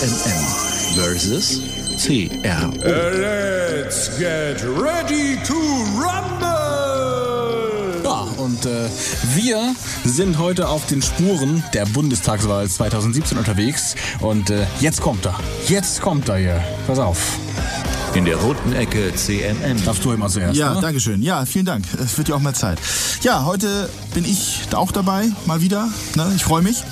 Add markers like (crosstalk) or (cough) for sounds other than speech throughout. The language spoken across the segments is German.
CNN versus CRO. Let's get ready to rumble! Ja, und äh, wir sind heute auf den Spuren der Bundestagswahl 2017 unterwegs. Und äh, jetzt kommt er. Jetzt kommt er hier. Pass auf. In der roten Ecke CNN. Darfst du immer zuerst. Ja, ne? danke schön. Ja, vielen Dank. Es wird ja auch mal Zeit. Ja, heute bin ich auch dabei, mal wieder. Ne? Ich freue mich.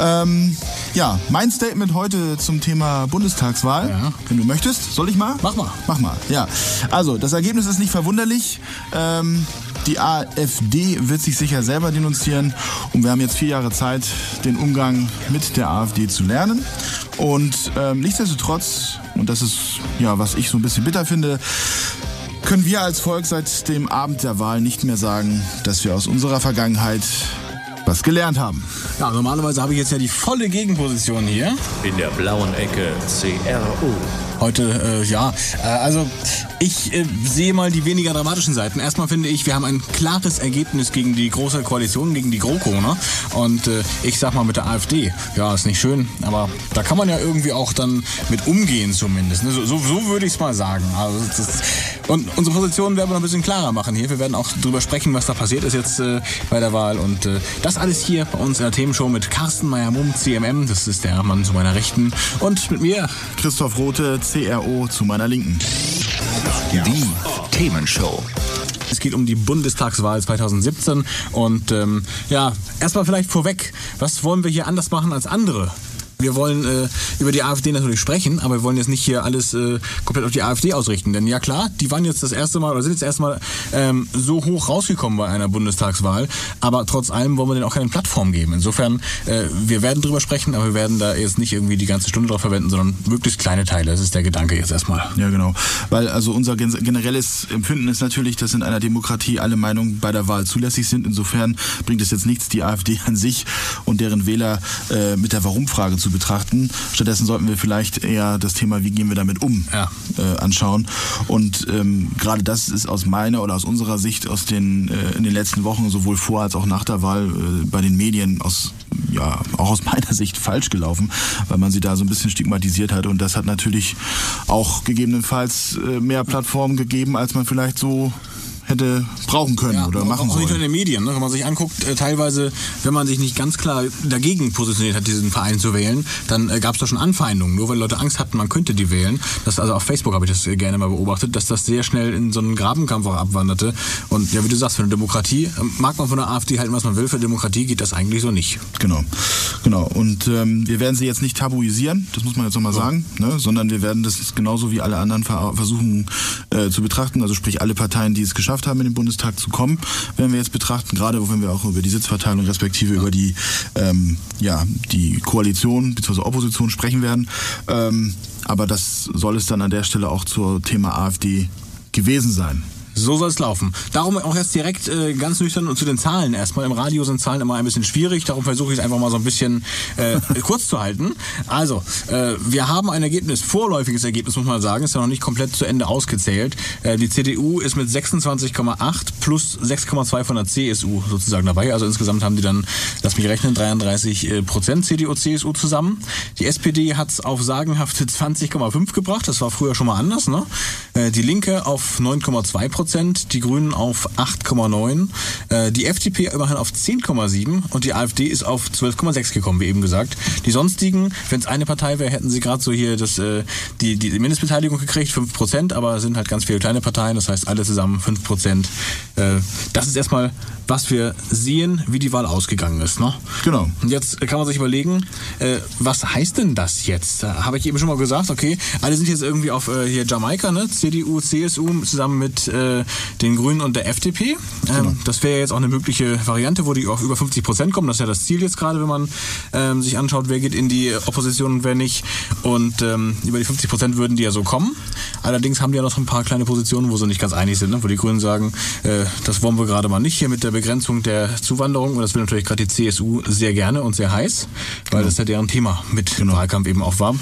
Ähm, ja, mein Statement heute zum Thema Bundestagswahl, Ja. wenn du möchtest. Soll ich mal? Mach mal. Mach mal, ja. Also, das Ergebnis ist nicht verwunderlich. Ähm, die AfD wird sich sicher selber denunzieren und wir haben jetzt vier Jahre Zeit, den Umgang mit der AfD zu lernen. Und ähm, nichtsdestotrotz, und das ist ja, was ich so ein bisschen bitter finde, können wir als Volk seit dem Abend der Wahl nicht mehr sagen, dass wir aus unserer Vergangenheit was gelernt haben. Ja, normalerweise habe ich jetzt ja die volle Gegenposition hier. In der blauen Ecke CRO. Heute, äh, ja, äh, also ich äh, sehe mal die weniger dramatischen Seiten. Erstmal finde ich, wir haben ein klares Ergebnis gegen die große Koalition, gegen die GroKo, ne? Und äh, ich sag mal mit der AfD, ja, ist nicht schön, aber da kann man ja irgendwie auch dann mit umgehen zumindest. Ne? So, so, so würde ich es mal sagen. Also, das, und unsere Position werden wir noch ein bisschen klarer machen hier. Wir werden auch drüber sprechen, was da passiert ist jetzt äh, bei der Wahl. Und äh, das alles hier bei uns in der Themenshow mit Carsten Meyer-Mumm, CMM, das ist der Mann zu meiner Rechten. Und mit mir, Christoph Rote, CRO zu meiner Linken. Die Themenshow. Es geht um die Bundestagswahl 2017 und ähm, ja, erstmal vielleicht vorweg, was wollen wir hier anders machen als andere? Wir wollen äh, über die AfD natürlich sprechen, aber wir wollen jetzt nicht hier alles äh, komplett auf die AfD ausrichten. Denn ja klar, die waren jetzt das erste Mal oder sind jetzt erstmal ähm, so hoch rausgekommen bei einer Bundestagswahl, aber trotz allem wollen wir denen auch keine Plattform geben. Insofern, äh, wir werden drüber sprechen, aber wir werden da jetzt nicht irgendwie die ganze Stunde drauf verwenden, sondern möglichst kleine Teile. Das ist der Gedanke jetzt erstmal. Ja, genau. Weil also unser gen- generelles Empfinden ist natürlich, dass in einer Demokratie alle Meinungen bei der Wahl zulässig sind. Insofern bringt es jetzt nichts, die AfD an sich und deren Wähler äh, mit der Warum-Frage zu betrachten. Stattdessen sollten wir vielleicht eher das Thema, wie gehen wir damit um, Ja. äh, anschauen. Und ähm, gerade das ist aus meiner oder aus unserer Sicht aus den, äh, in den letzten Wochen sowohl vor als auch nach der Wahl äh, bei den Medien aus ja, auch aus (laughs) meiner Sicht falsch gelaufen, weil man sie da so ein bisschen stigmatisiert hat. Und das hat natürlich auch gegebenenfalls äh, mehr Plattformen gegeben, als man vielleicht so hätte brauchen können oder auch- machen auch nicht nur in sollen. den Medien. Ne? Wenn man sich anguckt, äh, teilweise, wenn man sich nicht ganz klar dagegen positioniert hat, diesen Verein zu wählen, dann äh, gab es da schon Anfeindungen, nur weil Leute Angst hatten, man könnte die wählen. Das, also auf Facebook habe ich das äh, gerne mal beobachtet, dass das sehr schnell in so einen Grabenkampf auch abwanderte. Und ja, wie du sagst, für eine Demokratie, äh, mag man von der AfD halten, was man will, für Demokratie geht das eigentlich so nicht. Genau, genau. Und ähm, wir werden sie jetzt nicht tabuisieren, das muss man jetzt nochmal sagen, ne? sondern wir werden das genauso wie alle anderen ver versuchen äh, zu betrachten. Also sprich alle Parteien, die es geschafft haben, in den Bundestag zu kommen, werden wir jetzt betrachten. Gerade wenn wir auch über die Sitzverteilung respektive über die ähm, ja die Koalition bzw. Opposition sprechen werden. Ähm, aber das soll es dann an der Stelle auch zur Thema AfD gewesen sein. So soll es laufen. Darum auch jetzt direkt äh, ganz nüchtern und zu den Zahlen erstmal. Im Radio sind Zahlen immer ein bisschen schwierig, darum versuche ich es einfach mal so ein bisschen äh, (laughs) kurz zu halten. Also, äh, wir haben ein Ergebnis, vorläufiges Ergebnis muss man sagen, ist ja noch nicht komplett zu Ende ausgezählt. Äh, die CDU ist mit 26,8 plus 6,2 von der CSU sozusagen dabei. Also insgesamt haben die dann, lass mich rechnen, 33 äh, Prozent CDU, CSU zusammen. Die SPD hat es auf sagenhafte 20,5 gebracht. Das war früher schon mal anders. Ne? Äh, die Linke auf 9,2 Prozent, die Grünen auf 8,9, äh, die FDP immerhin auf 10,7 und die AfD ist auf 12,6 gekommen, wie eben gesagt. Die sonstigen, wenn es eine Partei wäre, hätten sie gerade so hier das, äh, die, die Mindestbeteiligung gekriegt, 5 Prozent, aber es sind halt ganz viele kleine Parteien, das heißt alle zusammen 5 Prozent. Äh, das ist erstmal, was wir sehen, wie die Wahl ausgegangen ist. Ne? Genau. Und jetzt kann man sich überlegen, äh, was heißt denn das jetzt? Da Habe ich eben schon mal gesagt, okay, alle sind jetzt irgendwie auf äh, hier Jamaika, ne? CDU, CSU zusammen mit äh, äh, den Grünen und der FDP. Ähm, Das wäre jetzt auch eine mögliche Variante, wo die auf über 50 Prozent kommen. Das ist ja das Ziel jetzt gerade, wenn man ähm, sich anschaut, wer geht in die Opposition und wer nicht. Und ähm, über die 50 Prozent würden die ja so kommen. Allerdings haben die ja noch ein paar kleine Positionen, wo sie nicht ganz einig sind, ne? wo die Grünen sagen, äh, das wollen wir gerade mal nicht hier mit der Begrenzung der Zuwanderung. Und das will natürlich gerade die CSU sehr gerne und sehr heiß, weil das ja deren Thema mit im Wahlkampf eben auch war.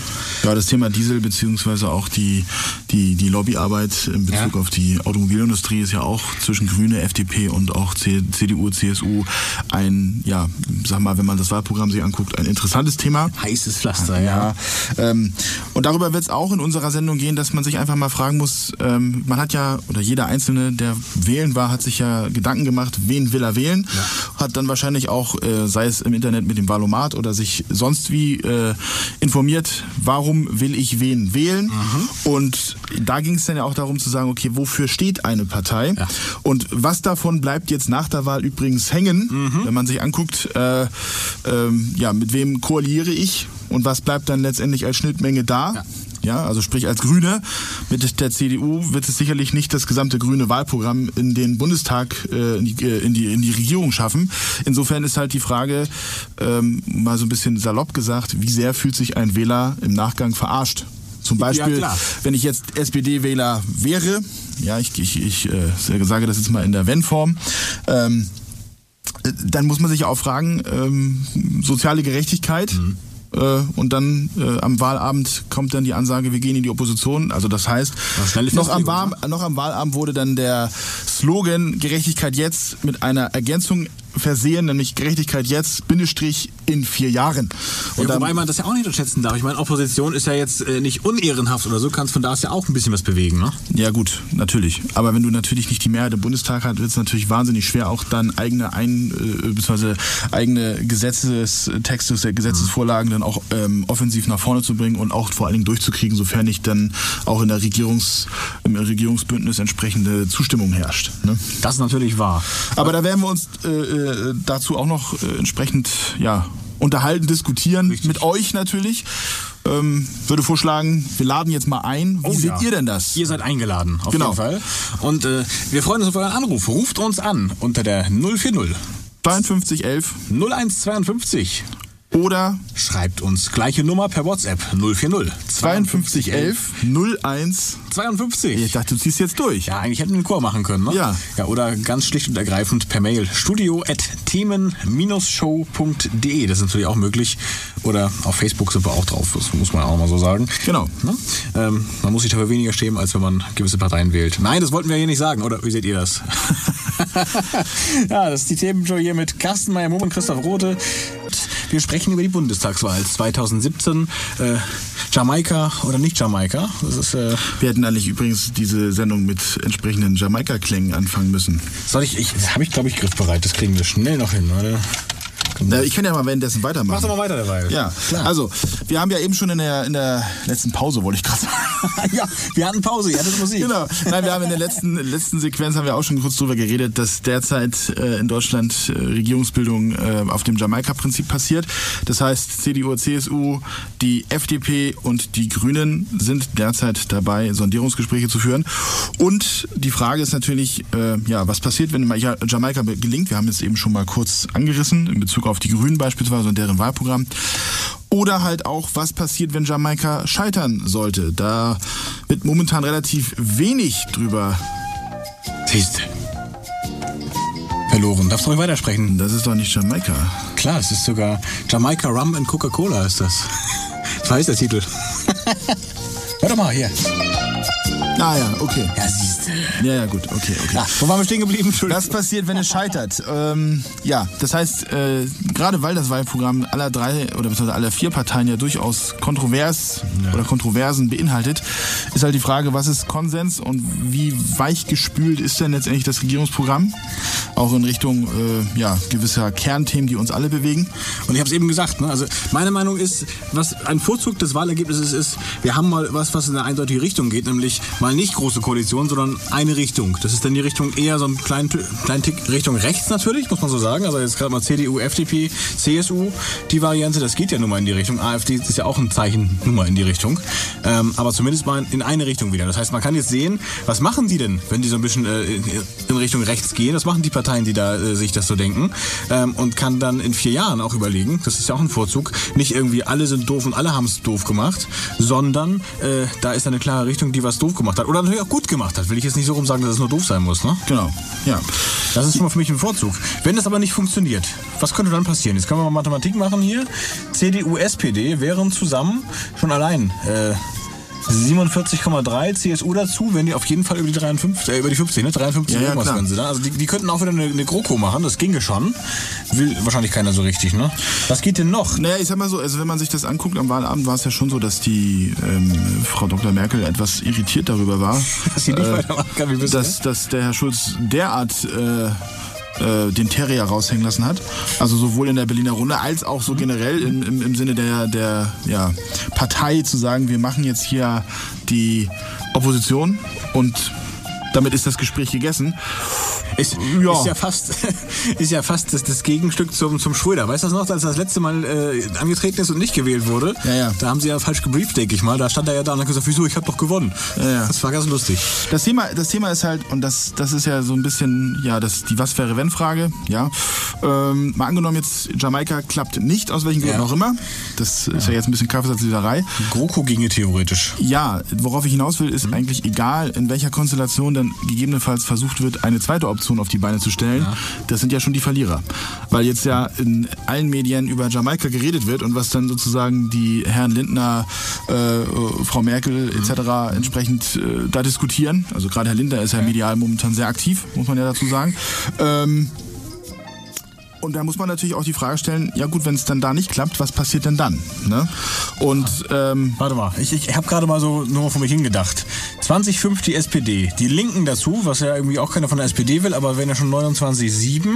Ja, das Thema Diesel beziehungsweise auch die, die, die Lobbyarbeit in Bezug Ja. auf die Automobilindustrie ist ja auch zwischen Grüne, FDP und auch CDU, CSU ein, ja, sag mal, wenn man das Wahlprogramm sich anguckt, ein interessantes Thema. Heißes Pflaster, ja. Ja, ähm, und darüber wird es auch in unserer Sendung gehen, dass man sich einfach mal fragen muss, ähm, man hat ja, oder jeder Einzelne, der wählen war, hat sich ja Gedanken gemacht, wen will er wählen, hat dann wahrscheinlich auch, äh, sei es im Internet mit dem Valomat oder sich sonst wie äh, informiert, warum will ich wen wählen. Und da ging es dann ja auch darum zu sagen, okay, wofür steht eine Partei? Ja. Und was davon bleibt jetzt nach der Wahl übrigens hängen, wenn man sich anguckt, äh, ähm, ja, mit wem koaliere ich und was bleibt dann letztendlich als Schnittmenge da? Ja. Ja, also sprich als Grüne mit der CDU wird es sicherlich nicht das gesamte grüne Wahlprogramm in den Bundestag, äh, in, die, äh, in, die, in die Regierung schaffen. Insofern ist halt die Frage, ähm, mal so ein bisschen salopp gesagt, wie sehr fühlt sich ein Wähler im Nachgang verarscht? Zum Beispiel, klar. wenn ich jetzt SPD-Wähler wäre, ja, ich, ich, ich äh, sage das jetzt mal in der Wenn-Form, ähm, äh, dann muss man sich auch fragen, ähm, soziale Gerechtigkeit. Mhm. Äh, und dann äh, am Wahlabend kommt dann die Ansage, wir gehen in die Opposition. Also das heißt, Ja, noch am, Wahl, noch am Wahlabend wurde dann der Slogan Gerechtigkeit jetzt mit einer Ergänzung versehen, nämlich Gerechtigkeit jetzt, Bindestrich in vier Jahren. Und Ja, wobei man das ja auch nicht unterschätzen darf. Ich meine, Opposition ist ja jetzt äh, nicht unehrenhaft oder so, kannst von da aus ja auch ein bisschen was bewegen, ne? Ja gut, natürlich. Aber wenn du natürlich nicht die Mehrheit im Bundestag hast, wird es natürlich wahnsinnig schwer, auch dann eigene ein äh, eigene Gesetzestexte, Gesetzesvorlagen dann auch ähm, offensiv nach vorne zu bringen und auch vor allen Dingen durchzukriegen, sofern nicht dann auch in der Regierungs, im Regierungsbündnis entsprechende Zustimmung herrscht. Ne? Das ist natürlich wahr. Aber da werden wir uns äh, äh, dazu auch noch äh, entsprechend ja, unterhalten, diskutieren, mit euch natürlich. Ähm, würde vorschlagen, wir laden jetzt mal ein. Wie Oh seht ja. ihr denn das? Ihr seid eingeladen, auf Genau. jeden Fall. Und äh, wir freuen uns auf euren Anruf. Ruft uns an unter der 040 5211 0152. oder Schreibt uns gleiche Nummer per WhatsApp 040 5211 01. 52. Ich dachte, du ziehst jetzt durch. Ja, eigentlich hätten wir einen Chor machen können, ne? Ja. ja. Oder ganz schlicht und ergreifend per Mail studio at themen-show.de. Das ist natürlich auch möglich. Oder auf Facebook sind wir auch drauf. Das muss man auch mal so sagen. Genau. Ne? Ähm, man muss sich dafür weniger schämen, als wenn man gewisse Parteien wählt. Nein, das wollten wir hier nicht sagen, oder? Wie seht ihr das? (laughs) ja, das ist die Themenshow hier mit Carsten Meyer-Mumm und Christoph Rote. Wir sprechen über die Bundestagswahl 2017. Äh, Jamaika oder nicht Jamaika? Das ist, äh, Wir hätten eigentlich übrigens diese Sendung mit entsprechenden Jamaika-Klängen anfangen müssen. soll ich, ich habe ich glaube ich griffbereit. Das kriegen wir schnell noch hin, oder? Na, ich kann ja mal währenddessen weitermachen. Mach doch mal weiter dabei. Ja, klar. also wir haben ja eben schon in der, in der letzten Pause, wollte ich gerade sagen. (laughs) ja, wir hatten Pause, ihr hattet Musik. Genau. Nein, wir haben in der letzten, letzten Sequenz haben wir auch schon kurz drüber geredet, dass derzeit äh, in Deutschland äh, Regierungsbildung äh, auf dem Jamaika-Prinzip passiert. Das heißt, CDU, CSU, die FDP und die Grünen sind derzeit dabei, Sondierungsgespräche zu führen. Und die Frage ist natürlich, äh, ja, was passiert, wenn Ja- Jamaika gelingt? Wir haben es eben schon mal kurz angerissen in Bezug auf die Grünen beispielsweise und deren Wahlprogramm. Oder halt auch, was passiert, wenn Jamaika scheitern sollte. Da wird momentan relativ wenig drüber. Siehst. Verloren. Darfst du ruhig weitersprechen? Das ist doch nicht Jamaika. Klar, es ist sogar Jamaica Rum and Coca-Cola ist das. (laughs) So heißt der Titel. (laughs) Warte mal, hier. Ah ja, okay. Ja, siehst du. Ja, ja, gut, okay, okay. Ja, wo waren wir stehen geblieben? Entschuldigung. Was passiert, wenn es scheitert? Ähm, ja, das heißt, äh, gerade weil das Wahlprogramm aller drei oder beziehungsweise aller vier Parteien ja durchaus kontrovers oder Kontroversen beinhaltet, ist halt die Frage, was ist Konsens und wie weichgespült ist denn letztendlich das Regierungsprogramm? Auch in Richtung äh, ja, gewisser Kernthemen, die uns alle bewegen. Und ich habe es eben gesagt, ne? also meine Meinung ist, was ein Vorzug des Wahlergebnisses ist, wir haben mal was, was in eine eindeutige Richtung geht, nämlich mal nicht große Koalition, sondern eine Richtung. Das ist dann die Richtung eher so ein kleinen, kleinen Tick Richtung rechts natürlich, muss man so sagen. Also jetzt gerade mal CDU, FDP, CSU, die Variante, das geht ja nun mal in die Richtung. AfD ist ja auch ein Zeichen nun mal in die Richtung. Ähm, aber zumindest mal in eine Richtung wieder. Das heißt, man kann jetzt sehen, was machen die denn, wenn die so ein bisschen äh, in, Richtung rechts gehen? Was machen die Parteien, die da äh, sich das so denken? Ähm, und kann dann in vier Jahren auch überlegen, das ist ja auch ein Vorzug, nicht irgendwie alle sind doof und alle haben es doof gemacht, sondern äh, da ist eine klare Richtung, die was doof gemacht hat. Oder natürlich auch gut gemacht hat. Will ich jetzt nicht so rum sagen, dass es nur doof sein muss. Ne? Genau, ja. Das ist schon mal für mich ein Vorzug. Wenn das aber nicht funktioniert, was könnte dann passieren? Jetzt können wir mal Mathematik machen hier. CDU, SPD wären zusammen schon allein äh, 47,3 CSU dazu, wenn die auf jeden Fall über die 53, äh, über die 50, ne? 53 Ja, ja, irgendwas klar. werden sie da. Also die, die könnten auch wieder eine, eine GroKo machen, das ginge schon. Will wahrscheinlich keiner so richtig, ne? Was geht denn noch? Naja, ich sag mal so, also wenn man sich das anguckt, am Wahlabend war es ja schon so, dass die ähm, Frau Dr. Merkel etwas irritiert darüber war, (laughs) Dass sie nicht weitermachen kann, wie bisher. dass, dass der Herr Schulz derart äh, äh, den Terrier raushängen lassen hat. Also sowohl in der Berliner Runde als auch so generell im, im, im Sinne der, der ja, Partei zu sagen, wir machen jetzt hier die Opposition und damit ist das Gespräch gegessen. Ist Ja. ist ja fast, (laughs) ist ja fast das, das Gegenstück zum, zum Schröder. Weißt du das noch, als er das letzte Mal äh, angetreten ist und nicht gewählt wurde? Ja, ja. Da haben sie ja falsch gebrieft, denke ich mal. Da stand er ja da und hat gesagt, wieso, ich habe doch gewonnen. Ja, ja. Das war ganz lustig. Das Thema, das Thema ist halt, und das, das ist ja so ein bisschen, ja, das, die Was wäre wenn Frage, ja. Ähm, mal angenommen jetzt, Jamaika klappt nicht, aus welchen Gründen auch immer. Das ist ja jetzt ein bisschen Kaffeesatzleserei. GroKo ginge theoretisch. Ja, worauf ich hinaus will, ist eigentlich egal, in welcher Konstellation dann gegebenenfalls versucht wird, eine zweite Option auf die Beine zu stellen. Das sind ja schon die Verlierer. Weil jetzt ja in allen Medien über Jamaika geredet wird und was dann sozusagen die Herren Lindner, äh, Frau Merkel etc. entsprechend äh, da diskutieren. Also gerade Herr Lindner ist ja medial momentan sehr aktiv, muss man ja dazu sagen. Ähm, und da muss man natürlich auch die Frage stellen, ja gut, wenn es dann da nicht klappt, was passiert denn dann? Ne? Und ähm, Warte mal, ich, ich habe gerade mal so nur vor mich hingedacht. 2005 die SPD, die Linken dazu, was ja irgendwie auch keiner von der SPD will, aber wenn ja schon 29,7,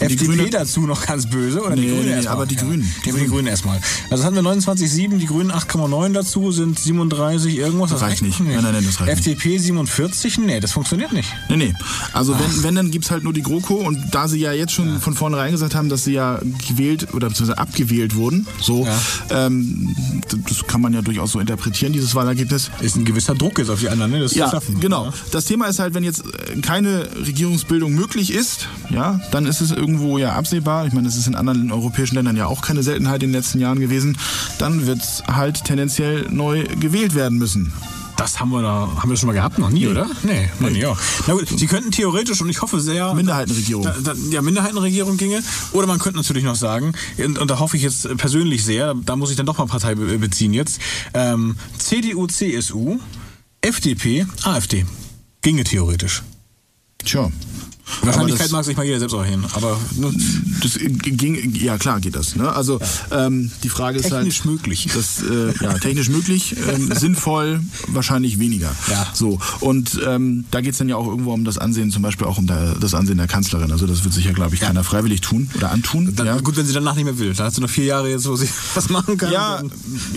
FDP Grüne- dazu noch ganz böse oder die Nee, Grünen nee, erstmal? aber die Grünen. Die, die Grünen erstmal. Also hatten wir 29,7, die Grünen 8,9 dazu, sind 37 irgendwas. Das reicht nicht. Nein, nein, nein, das reicht FDP 47, nee, das funktioniert nicht. Nee, nee. Also wenn, wenn, dann gibt's halt nur die GroKo und da sie ja jetzt schon von vornherein gesagt haben, dass sie ja gewählt oder beziehungsweise abgewählt wurden, so, ähm, d- das kann man ja durchaus so interpretieren, dieses Wahlergebnis. Ist ein gewisser Druck jetzt auf die anderen, ne? Das zu Ja, schaffen. genau. Ja. Das Thema ist halt, wenn jetzt äh, keine Regierungsbildung möglich ist, ja, dann ist es irgendwo ja absehbar. Ich meine, das ist in anderen europäischen Ländern ja auch keine Seltenheit in den letzten Jahren gewesen. Dann wird's halt tendenziell neu gewählt werden müssen. Das haben wir da, haben wir schon mal gehabt? Noch nie, oder? Nee, noch nie, ja. Na gut, sie könnten theoretisch, und ich hoffe sehr... Minderheitenregierung. Da, da, ja, Minderheitenregierung ginge. Oder man könnte natürlich noch sagen, und, und da hoffe ich jetzt persönlich sehr, da muss ich dann doch mal Partei be beziehen jetzt, ähm, CDU, CSU, FDP, AfD. Ginge theoretisch. Tja. Wahrscheinlichkeit mag sich mal jeder selbst auch hin, aber ne, Das ging, ja klar geht das. Ne? Also ähm, die Frage ist Technisch halt, möglich. Das, äh, ja, technisch möglich, ähm, (laughs) sinnvoll, wahrscheinlich weniger. Ja. So und ähm, da geht's dann ja auch irgendwo um das Ansehen, zum Beispiel auch um der, das Ansehen der Kanzlerin. Also das wird sich ja, glaube ich, keiner freiwillig tun oder antun. dann, ja. gut, wenn sie danach nicht mehr will. Da hat sie noch vier Jahre jetzt, wo sie (laughs) was machen kann. Ja, Dann-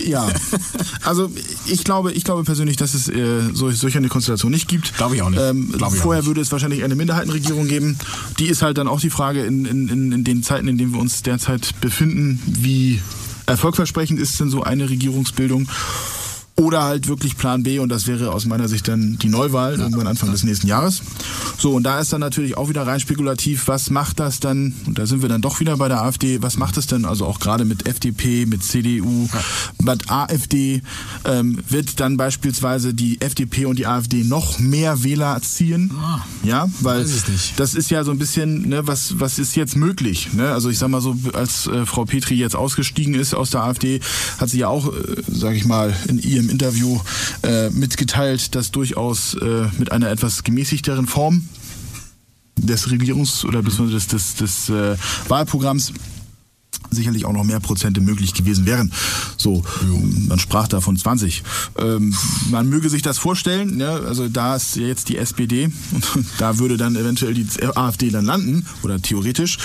ja. (laughs) Also ich glaube, ich glaube persönlich, dass es äh, solch, solch eine Konstellation nicht gibt. Glaube ich auch nicht. Ähm, ich vorher würde es wahrscheinlich eine Minderheitenregierung geben. Die ist halt dann auch die Frage in, in, in den Zeiten, in denen wir uns derzeit befinden, wie erfolgversprechend ist denn so eine Regierungsbildung? Oder halt wirklich Plan B und das wäre aus meiner Sicht dann die Neuwahl irgendwann Anfang des nächsten Jahres. So, und da ist dann natürlich auch wieder rein spekulativ, was macht das dann, und da sind wir dann doch wieder bei der AfD, was macht es denn also auch gerade mit FDP, mit CDU, mit AfD, ähm, wird dann beispielsweise die FDP und die AfD noch mehr Wähler ziehen? ja, weil weiß es nicht. das ist ja so ein bisschen, ne, was, was ist jetzt möglich? Ne? Also ich sag mal so, als äh, Frau Petri jetzt ausgestiegen ist aus der AfD, hat sie ja auch, äh, sag ich mal, in ihrem Interview äh, mitgeteilt, dass durchaus äh, mit einer etwas gemäßigteren Form des Regierungs- oder beziehungsweise des, des, des äh, Wahlprogramms sicherlich auch noch mehr Prozente möglich gewesen wären. So, man sprach da von 20. Ähm, man möge sich das vorstellen, ne? also da ist jetzt die SPD und (laughs) da würde dann eventuell die AfD dann landen oder theoretisch.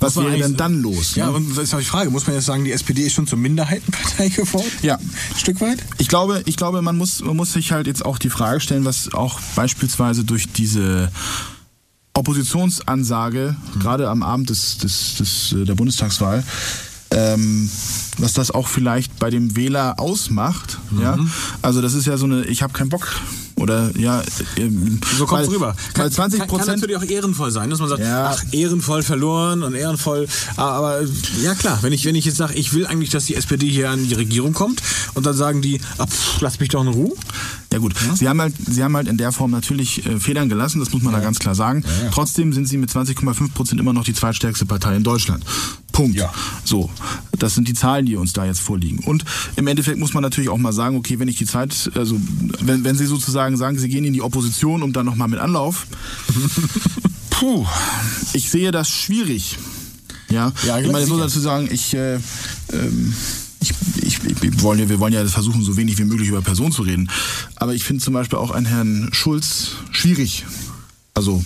Was man wäre denn dann los? Ja, ne? und das ist auch die Frage, muss man jetzt sagen, die SPD ist schon zur Minderheitenpartei (laughs) geworden? Ja. Ein Stück weit? Ich glaube, ich glaube, man muss, man muss sich halt jetzt auch die Frage stellen, was auch beispielsweise durch diese Oppositionsansage, gerade am Abend des, des, des, äh, der Bundestagswahl, ähm, was das auch vielleicht bei dem Wähler ausmacht. Ja? Also das ist ja so eine, ich habe keinen Bock. Oder ja, ähm, So kommt es rüber. Weil 20 kann, kann natürlich auch ehrenvoll sein, dass man sagt, Ja. ach, ehrenvoll verloren und ehrenvoll. Aber ja klar, wenn ich, wenn ich jetzt sage, ich will eigentlich, dass die SPD hier an die Regierung kommt und dann sagen die, ah, pff, lass mich doch in Ruhe. Ja gut, sie haben halt, sie haben halt in der Form natürlich äh, Federn gelassen, das muss man da ganz klar sagen. Trotzdem sind sie mit 20,5 Prozent immer noch die zweitstärkste Partei in Deutschland. Punkt. Ja. So, das sind die Zahlen, die uns da jetzt vorliegen. Und im Endeffekt muss man natürlich auch mal sagen, okay, wenn ich die Zeit, also wenn, wenn Sie sozusagen sagen, Sie gehen in die Opposition und dann nochmal mit Anlauf, (laughs) puh, ich sehe das schwierig. Ja, Ja, ich meine, ich muss sicher. dazu sagen, ich, äh, ähm, ich, ich, wir, wollen ja, wir wollen ja versuchen, so wenig wie möglich über Personen zu reden. Aber ich finde zum Beispiel auch einen Herrn Schulz schwierig. Also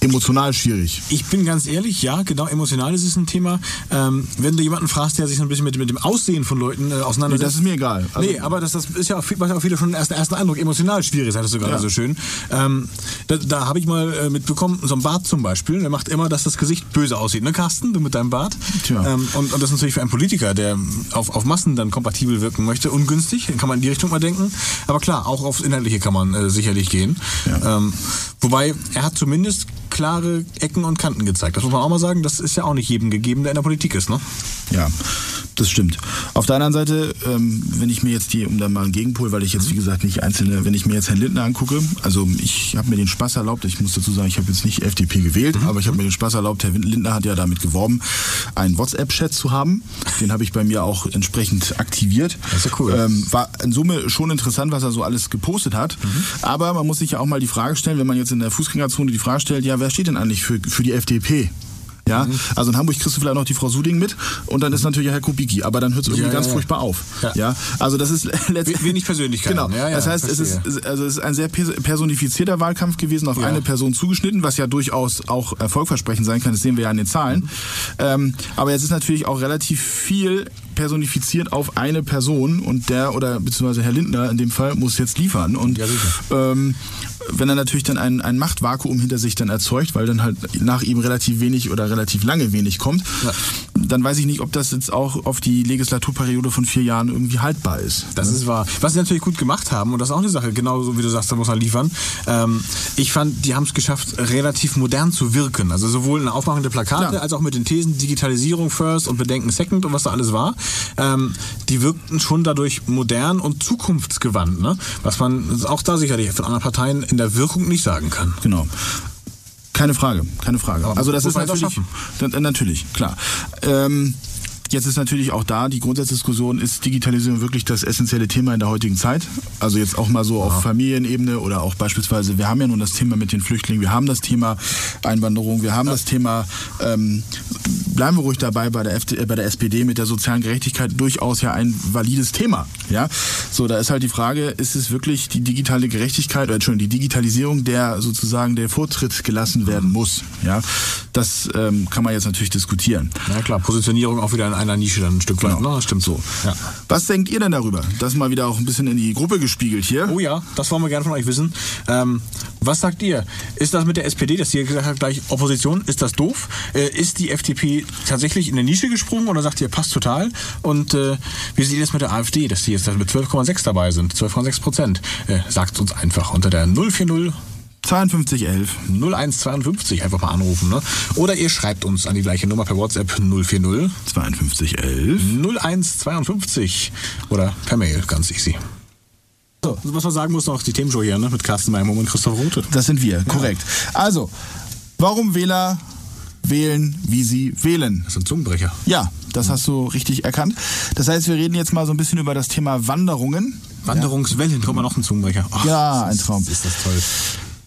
emotional schwierig. Ich bin ganz ehrlich, ja, genau, emotional ist es ein Thema. Ähm, wenn du jemanden fragst, der sich so ein bisschen mit, mit dem Aussehen von Leuten äh, Nee, auseinandersetzt. das ist mir egal. Also, nee, aber das, das ist ja auch, viel- macht ja auch viele schon den ersten, ersten Eindruck. Emotional schwierig, sagtest du gerade Ja. so schön. Ähm, da da habe ich mal äh, mitbekommen, so ein Bart zum Beispiel, der macht immer, dass das Gesicht böse aussieht. Ne, Carsten, du mit deinem Bart? Tja. Ähm, und, und das ist natürlich für einen Politiker, der auf, auf Massen dann kompatibel wirken möchte, ungünstig. Kann man in die Richtung mal denken. Aber klar, auch aufs Inhaltliche kann man äh, sicherlich gehen. Ja. Ähm, wobei, er hat zumindest klare Ecken und Kanten gezeigt. Das muss man auch mal sagen. Das ist ja auch nicht jedem gegeben, der in der Politik ist. Ne? Ja, das stimmt. Auf der anderen Seite, ähm, wenn ich mir jetzt die, um da mal einen Gegenpol, weil ich jetzt wie gesagt nicht einzelne, wenn ich mir jetzt Herrn Lindner angucke, also ich habe mir den Spaß erlaubt, ich muss dazu sagen, ich habe jetzt nicht FDP gewählt, aber ich habe mir den Spaß erlaubt, Herr Lindner hat ja damit geworben, einen WhatsApp-Chat zu haben. Den habe ich bei mir auch entsprechend aktiviert. Das ist ja cool. Ähm, war in Summe schon interessant, was er so alles gepostet hat. Aber man muss sich ja auch mal die Frage stellen, wenn man jetzt in der Fußgängerzone die Frage stellt, ja, wer steht denn eigentlich für, für die FDP? Ja, Mhm. also in Hamburg kriegst du vielleicht noch die Frau Suding mit und dann ist natürlich Herr Kubicki, aber dann hört es irgendwie Ja, ganz ja, furchtbar auf. Ja. Also das ist (laughs) letztendlich Wenig Persönlichkeit. Genau. Das heißt, es ist, also es ist ein sehr pers- personifizierter Wahlkampf gewesen, auf eine Person zugeschnitten, was ja durchaus auch erfolgversprechend sein kann. Das sehen wir ja an den Zahlen. Ähm, aber jetzt ist natürlich auch relativ viel personifiziert auf eine Person und der oder beziehungsweise Herr Lindner in dem Fall muss jetzt liefern und Ja, ähm, wenn er natürlich dann ein, ein Machtvakuum hinter sich dann erzeugt, weil dann halt nach ihm relativ wenig oder relativ lange wenig kommt, Ja. dann weiß ich nicht, ob das jetzt auch auf die Legislaturperiode von vier Jahren irgendwie haltbar ist. Das ist wahr. Was sie natürlich gut gemacht haben, und das ist auch eine Sache, genauso wie du sagst, da muss man liefern. Ähm, ich fand, die haben es geschafft, relativ modern zu wirken. Also sowohl eine Aufmachung der Plakate, Klar. als auch mit den Thesen Digitalisierung first und Bedenken second und was da alles war. Ähm, die wirkten schon dadurch modern und zukunftsgewandt, ne? Was man auch da sicherlich von anderen Parteien in der Wirkung nicht sagen kann. Genau. Keine Frage, keine Frage. Aber also das ist natürlich, dann- natürlich, klar. Ähm, Jetzt ist natürlich auch da die Grundsatzdiskussion, ist Digitalisierung wirklich das essentielle Thema in der heutigen Zeit? Also jetzt auch mal so auf Familienebene oder auch beispielsweise, wir haben ja nun das Thema mit den Flüchtlingen, wir haben das Thema Einwanderung, wir haben das Thema, ähm, bleiben wir ruhig dabei bei der, FD, äh, bei der SPD mit der sozialen Gerechtigkeit durchaus ja ein valides Thema. Ja, so da ist halt die Frage, ist es wirklich die digitale Gerechtigkeit oder Entschuldigung, die Digitalisierung, der sozusagen der Vortritt gelassen werden muss? Ja, das ähm, kann man jetzt natürlich diskutieren. Ja klar, Positionierung auch wieder in einer Nische dann ein Stück weit. Genau. Ne? Stimmt so. Ja. Was denkt ihr denn darüber? Das mal wieder auch ein bisschen in die Gruppe gespiegelt hier. Oh ja, das wollen wir gerne von euch wissen. Ähm, was sagt ihr? Ist das mit der SPD, dass ihr gesagt habt, gleich Opposition, ist das doof? Äh, ist die FDP tatsächlich in eine Nische gesprungen oder sagt ihr, passt total? Und äh, wie seht ihr das mit der AfD, dass die jetzt mit 12,6 dabei sind? 12,6 Prozent. Äh, sagt uns einfach unter der 040 5211. 0152 einfach mal anrufen. Ne? Oder ihr schreibt uns an die gleiche Nummer per WhatsApp 040 5211. 0152 oder per Mail, ganz easy. So, was man sagen muss noch, die Themenshow hier, ne? Mit Carsten Meimung und Christoph Rote. Das sind wir, korrekt. Also, warum Wähler wählen, wie sie wählen? Das ist ein Zungenbrecher. Ja, das hast du richtig erkannt. Das heißt, wir reden jetzt mal so ein bisschen über das Thema Wanderungen. Wanderungswellen, kommt mal noch ein Zungenbrecher. Ach, Ja, ein ist- Traum. Ist das toll.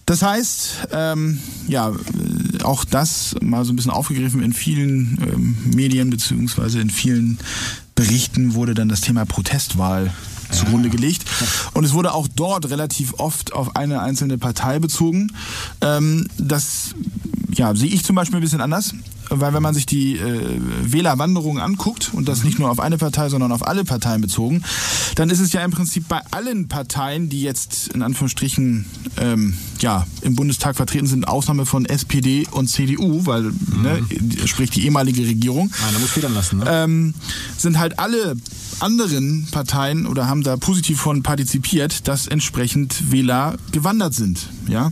Das heißt, ähm, ja, auch das mal so ein bisschen aufgegriffen in vielen ähm, Medien beziehungsweise in vielen Berichten wurde dann das Thema Protestwahl zugrunde gelegt. Und es wurde auch dort relativ oft auf eine einzelne Partei bezogen. Ähm, das ja, sehe ich zum Beispiel ein bisschen anders weil wenn man sich die äh, Wählerwanderung anguckt und das nicht nur auf eine Partei, sondern auf alle Parteien bezogen, dann ist es ja im Prinzip bei allen Parteien, die jetzt in Anführungsstrichen ähm, ja, im Bundestag vertreten sind, Ausnahme von SPD und CDU, weil mhm. ne, sprich die ehemalige Regierung, da muss federn lassen, ne? ähm, sind halt alle anderen Parteien oder haben da positiv von partizipiert, dass entsprechend Wähler gewandert sind. Ja?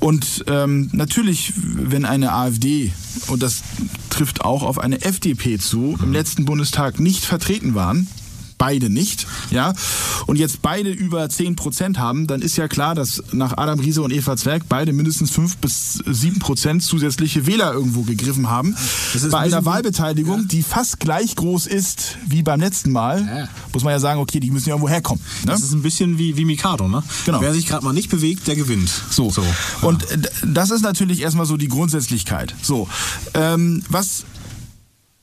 Und ähm, natürlich, wenn eine AfD, und das trifft auch auf eine FDP zu, im letzten Bundestag nicht vertreten waren, beide nicht, ja, und jetzt beide über 10 Prozent haben, dann ist ja klar, dass nach Adam Riese und Eva Zwerg beide mindestens 5 bis 7 Prozent zusätzliche Wähler irgendwo gegriffen haben. Bei ein einer Wahlbeteiligung, ja. die fast gleich groß ist wie beim letzten Mal, ja. muss man ja sagen, okay, die müssen ja irgendwo herkommen. Ne? Das ist ein bisschen wie, wie Mikado, ne? Genau. Wer sich gerade mal nicht bewegt, der gewinnt. So. so. Und das ist natürlich erstmal so die Grundsätzlichkeit. So. Ähm, was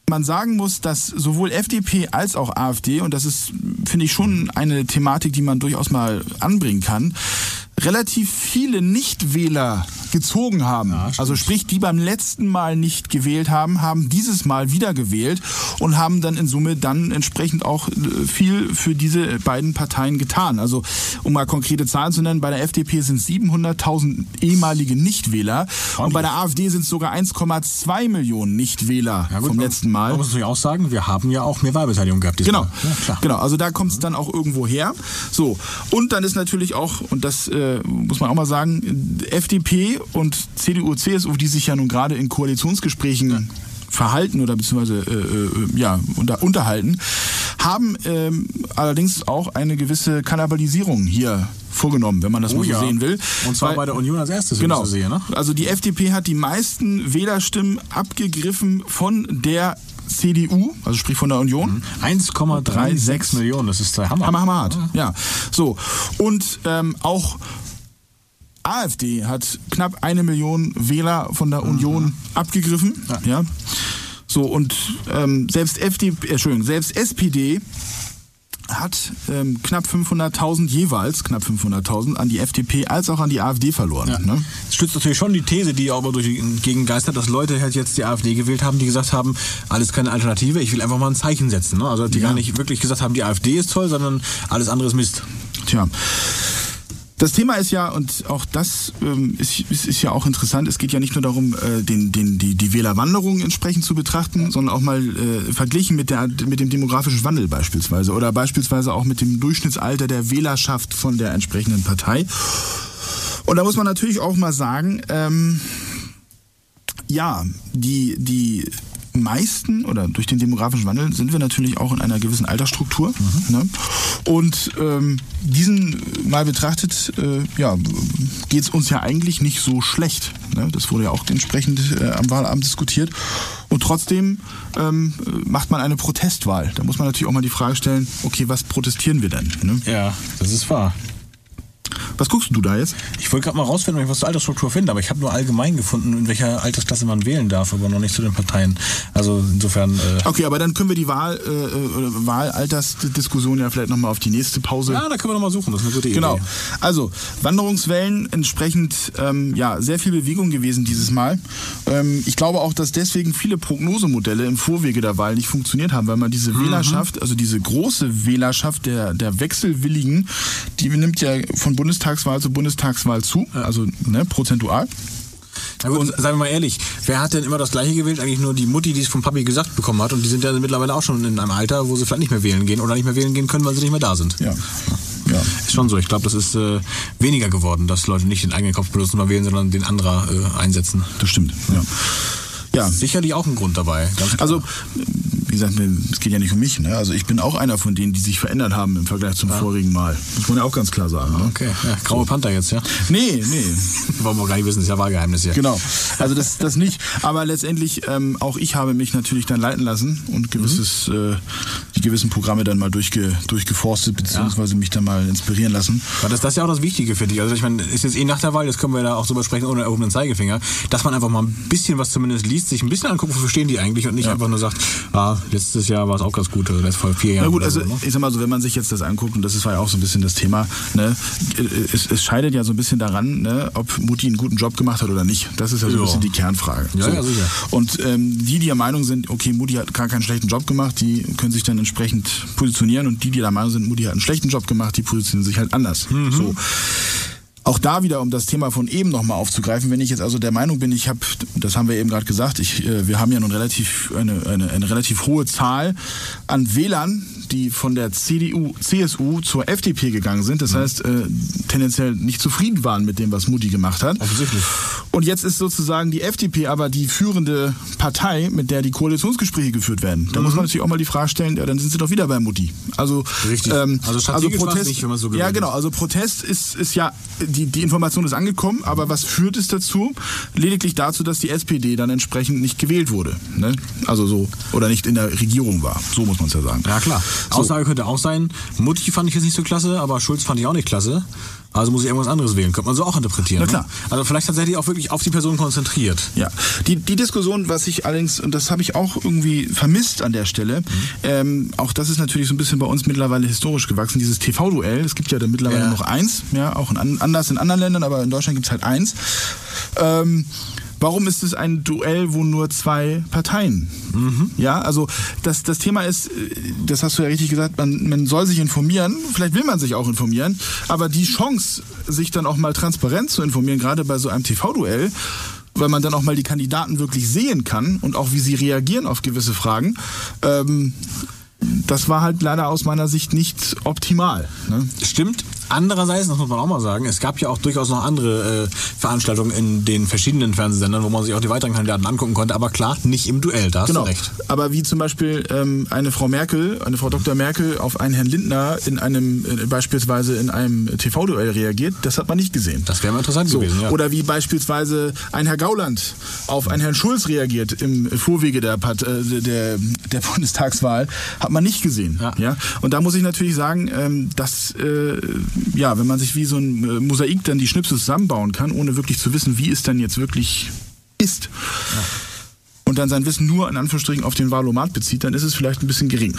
man sagen muss, dass sowohl FDP als auch AfD, und das ist, finde ich, schon eine Thematik, die man durchaus mal anbringen kann, relativ viele Nichtwähler gezogen haben. Ja, also sprich, die beim letzten Mal nicht gewählt haben, haben dieses Mal wieder gewählt und haben dann in Summe dann entsprechend auch äh, viel für diese beiden Parteien getan. Also um mal konkrete Zahlen zu nennen, bei der FDP sind 700.000 ehemalige Nichtwähler und, und bei der AfD sind es sogar 1,2 Millionen Nichtwähler ja, vom letzten Mal. Man muss natürlich auch sagen, wir haben ja auch mehr Wahlbeteiligung gehabt. Genau, ja, genau. Also da kommt es dann auch irgendwo her. So und dann ist natürlich auch und das äh, muss man auch mal sagen, FDP und CDU, CSU, die sich ja nun gerade in Koalitionsgesprächen ja. verhalten oder beziehungsweise äh, äh, ja, unter, unterhalten, haben ähm, allerdings auch eine gewisse Kannibalisierung hier vorgenommen, wenn man das oh, mal so ja. sehen will. Und zwar Weil, bei der Union als erstes, genau. ich sehe. Ne? Also die FDP hat die meisten Wählerstimmen abgegriffen von der CDU, also sprich von der Union. 1,36 mhm. Millionen, das ist der Hammer. Hammer, Hammer hart. Ja. So. Und ähm, auch AfD hat knapp eine Million Wähler von der Union mhm. abgegriffen. Ja. ja. So, und ähm, selbst FDP, äh, Entschuldigung, selbst SPD hat ähm, knapp 500.000 jeweils, knapp 500.000 an die FDP als auch an die AfD verloren. Ja. Ne? Das stützt natürlich schon die These, die auch mal durch die Gegend geistert, dass Leute halt jetzt die AfD gewählt haben, die gesagt haben, alles keine Alternative, ich will einfach mal ein Zeichen setzen. Ne? Also die ja. gar nicht wirklich gesagt haben, die AfD ist toll, sondern alles andere ist Mist. Tja. Das Thema ist ja, und auch das ähm, ist, ist, ist, ja auch interessant, es geht ja nicht nur darum, äh, den, den, die, die Wählerwanderung entsprechend zu betrachten, sondern auch mal äh, verglichen mit, der, mit dem demografischen Wandel beispielsweise oder beispielsweise auch mit dem Durchschnittsalter der Wählerschaft von der entsprechenden Partei. Und da muss man natürlich auch mal sagen, ähm, ja, die, die meisten oder durch den demografischen Wandel sind wir natürlich auch in einer gewissen Altersstruktur. Mhm. Ne? Und ähm, diesen mal betrachtet, äh, ja, geht es uns ja eigentlich nicht so schlecht. Ne? Das wurde ja auch entsprechend äh, am Wahlabend diskutiert. Und trotzdem ähm, macht man eine Protestwahl. Da muss man natürlich auch mal die Frage stellen, okay, was protestieren wir denn? Ne? Ja, das ist wahr. Was guckst du da jetzt? Ich wollte gerade mal rausfinden, ob ich was zur Altersstruktur finde, aber ich habe nur allgemein gefunden, in welcher Altersklasse man wählen darf, aber noch nicht zu den Parteien. Also insofern. Äh okay, aber dann können wir die Wahl, äh, äh Wahlaltersdiskussion ja vielleicht nochmal auf die nächste Pause. Ja, da können wir nochmal suchen, das ist eine gute Idee. Genau. Also, Wanderungswellen entsprechend ähm, ja, sehr viel Bewegung gewesen dieses Mal. Ähm, ich glaube auch, dass deswegen viele Prognosemodelle im Vorwege der Wahl nicht funktioniert haben, weil man diese mhm. Wählerschaft, also diese große Wählerschaft der, der Wechselwilligen, die nimmt ja von Bundestagswahl zu Bundestagswahl zu, also ne, prozentual. Na gut, und, sagen wir mal ehrlich, wer hat denn immer das gleiche gewählt? Eigentlich nur die Mutti, die es vom Papi gesagt bekommen hat. Und die sind ja mittlerweile auch schon in einem Alter, wo sie vielleicht nicht mehr wählen gehen oder nicht mehr wählen gehen können, weil sie nicht mehr da sind. Ja. Ja. Ist schon so. Ich glaube, das ist äh, weniger geworden, dass Leute nicht den eigenen Kopf benutzen, mal wählen, sondern den anderer äh, einsetzen. Das stimmt, ja. Ja. Sicherlich auch ein Grund dabei. Also wie gesagt, es geht ja nicht um mich. Ne? Also ich bin auch einer von denen, die sich verändert haben im Vergleich zum vorigen Mal. Muss man ja auch ganz klar sagen. Ne? Okay, ja, graue Panther jetzt, ja? Nee, nee. (laughs) Wollen wir gar nicht wissen, das ist ja Wahlgeheimnis hier. Genau. Also das, das nicht. Aber letztendlich, ähm, auch ich habe mich natürlich dann leiten lassen und gewisses, äh, die gewissen Programme dann mal durchge, durchgeforstet, beziehungsweise mich dann mal inspirieren lassen. Weil das, das ist ja auch das Wichtige für dich. Also ich meine, ist jetzt eh nach der Wahl, jetzt können wir da auch drüber sprechen, ohne erhobenen Zeigefinger, dass man einfach mal ein bisschen was zumindest liest, sich ein bisschen anguckt, wofür stehen die eigentlich und nicht einfach nur sagt, ah, letztes Jahr war es auch ganz gut, oder letzt vor vier Jahren. Na gut, also so, ne? ich sag mal so, wenn man sich jetzt das anguckt, und das war ja auch so ein bisschen das Thema, ne, es, es scheidet ja so ein bisschen daran, ne, ob Mutti einen guten Job gemacht hat oder nicht. Das ist ja so ein Ja. bisschen die Kernfrage. Ja, so. ja, sicher. Und ähm, die, die der Meinung sind, okay, Mutti hat gar keinen schlechten Job gemacht, die können sich dann entsprechend positionieren und die, die der Meinung sind, Mutti hat einen schlechten Job gemacht, die positionieren sich halt anders. Mhm. So. Auch da wieder, um das Thema von eben nochmal aufzugreifen, wenn ich jetzt also der Meinung bin, ich habe, das haben wir eben gerade gesagt, ich, äh, wir haben ja nun relativ eine, eine, eine relativ hohe Zahl an Wählern, die von der CDU, CSU zur FDP gegangen sind. Das heißt, äh, tendenziell nicht zufrieden waren mit dem, was Mutti gemacht hat. Offensichtlich. Und jetzt ist sozusagen die FDP aber die führende Partei, mit der die Koalitionsgespräche geführt werden. Da muss man natürlich auch mal die Frage stellen, ja, dann sind sie doch wieder bei Mutti. Also, Richtig. Also strategisch war's nicht, wenn man so Ja, gewählt genau. Also Protest ist, ist ja, die, die Information ist angekommen, aber was führt es dazu? Lediglich dazu, dass die SPD dann entsprechend nicht gewählt wurde. Ne? Also so, oder nicht in der Regierung war. So muss man es ja sagen. Ja, klar. So. Aussage könnte auch sein, Mutti fand ich jetzt nicht so klasse, aber Schulz fand ich auch nicht klasse. Also muss ich irgendwas anderes wählen. Könnte man so auch interpretieren. Na klar. Ne? Also vielleicht tatsächlich auch wirklich auf die Person konzentriert. Ja, die, die Diskussion, was ich allerdings, und das habe ich auch irgendwie vermisst an der Stelle, ähm, auch das ist natürlich so ein bisschen bei uns mittlerweile historisch gewachsen, dieses TV-Duell, es gibt ja dann mittlerweile Ja. noch eins, ja, auch in, an- anders in anderen Ländern, aber in Deutschland gibt es halt eins. Ähm, Warum ist es ein Duell, wo nur zwei Parteien? Ja, also das, das Thema ist, äh, das hast du ja richtig gesagt, man, man soll sich informieren, vielleicht will man sich auch informieren, aber die Chance, sich dann auch mal transparent zu informieren, gerade bei so einem TV-Duell, weil man dann auch mal die Kandidaten wirklich sehen kann und auch wie sie reagieren auf gewisse Fragen, ähm, das war halt leider aus meiner Sicht nicht optimal. Ne? Stimmt. Andererseits, das muss man auch mal sagen, es gab ja auch durchaus noch andere äh, Veranstaltungen in den verschiedenen Fernsehsendern, wo man sich auch die weiteren Kandidaten angucken konnte, aber klar, nicht im Duell, da hast Genau. du recht. Aber wie zum Beispiel ähm, eine Frau Merkel, eine Frau Dr. Merkel auf einen Herrn Lindner in einem äh, beispielsweise in einem TV-Duell reagiert, das hat man nicht gesehen. Das wäre mal interessant So. gewesen, ja. Oder wie beispielsweise ein Herr Gauland auf einen Herrn Schulz reagiert im Vorwege der, Part äh, der, der Bundestagswahl, hat man nicht gesehen. Ja. Ja. Und da muss ich natürlich sagen, ähm, dass, äh, ja, wenn man sich wie so ein äh, Mosaik dann die Schnipsel zusammenbauen kann, ohne wirklich zu wissen, wie es dann jetzt wirklich ist, und dann sein Wissen nur in Anführungsstrichen auf den Wahlomat bezieht, dann ist es vielleicht ein bisschen gering.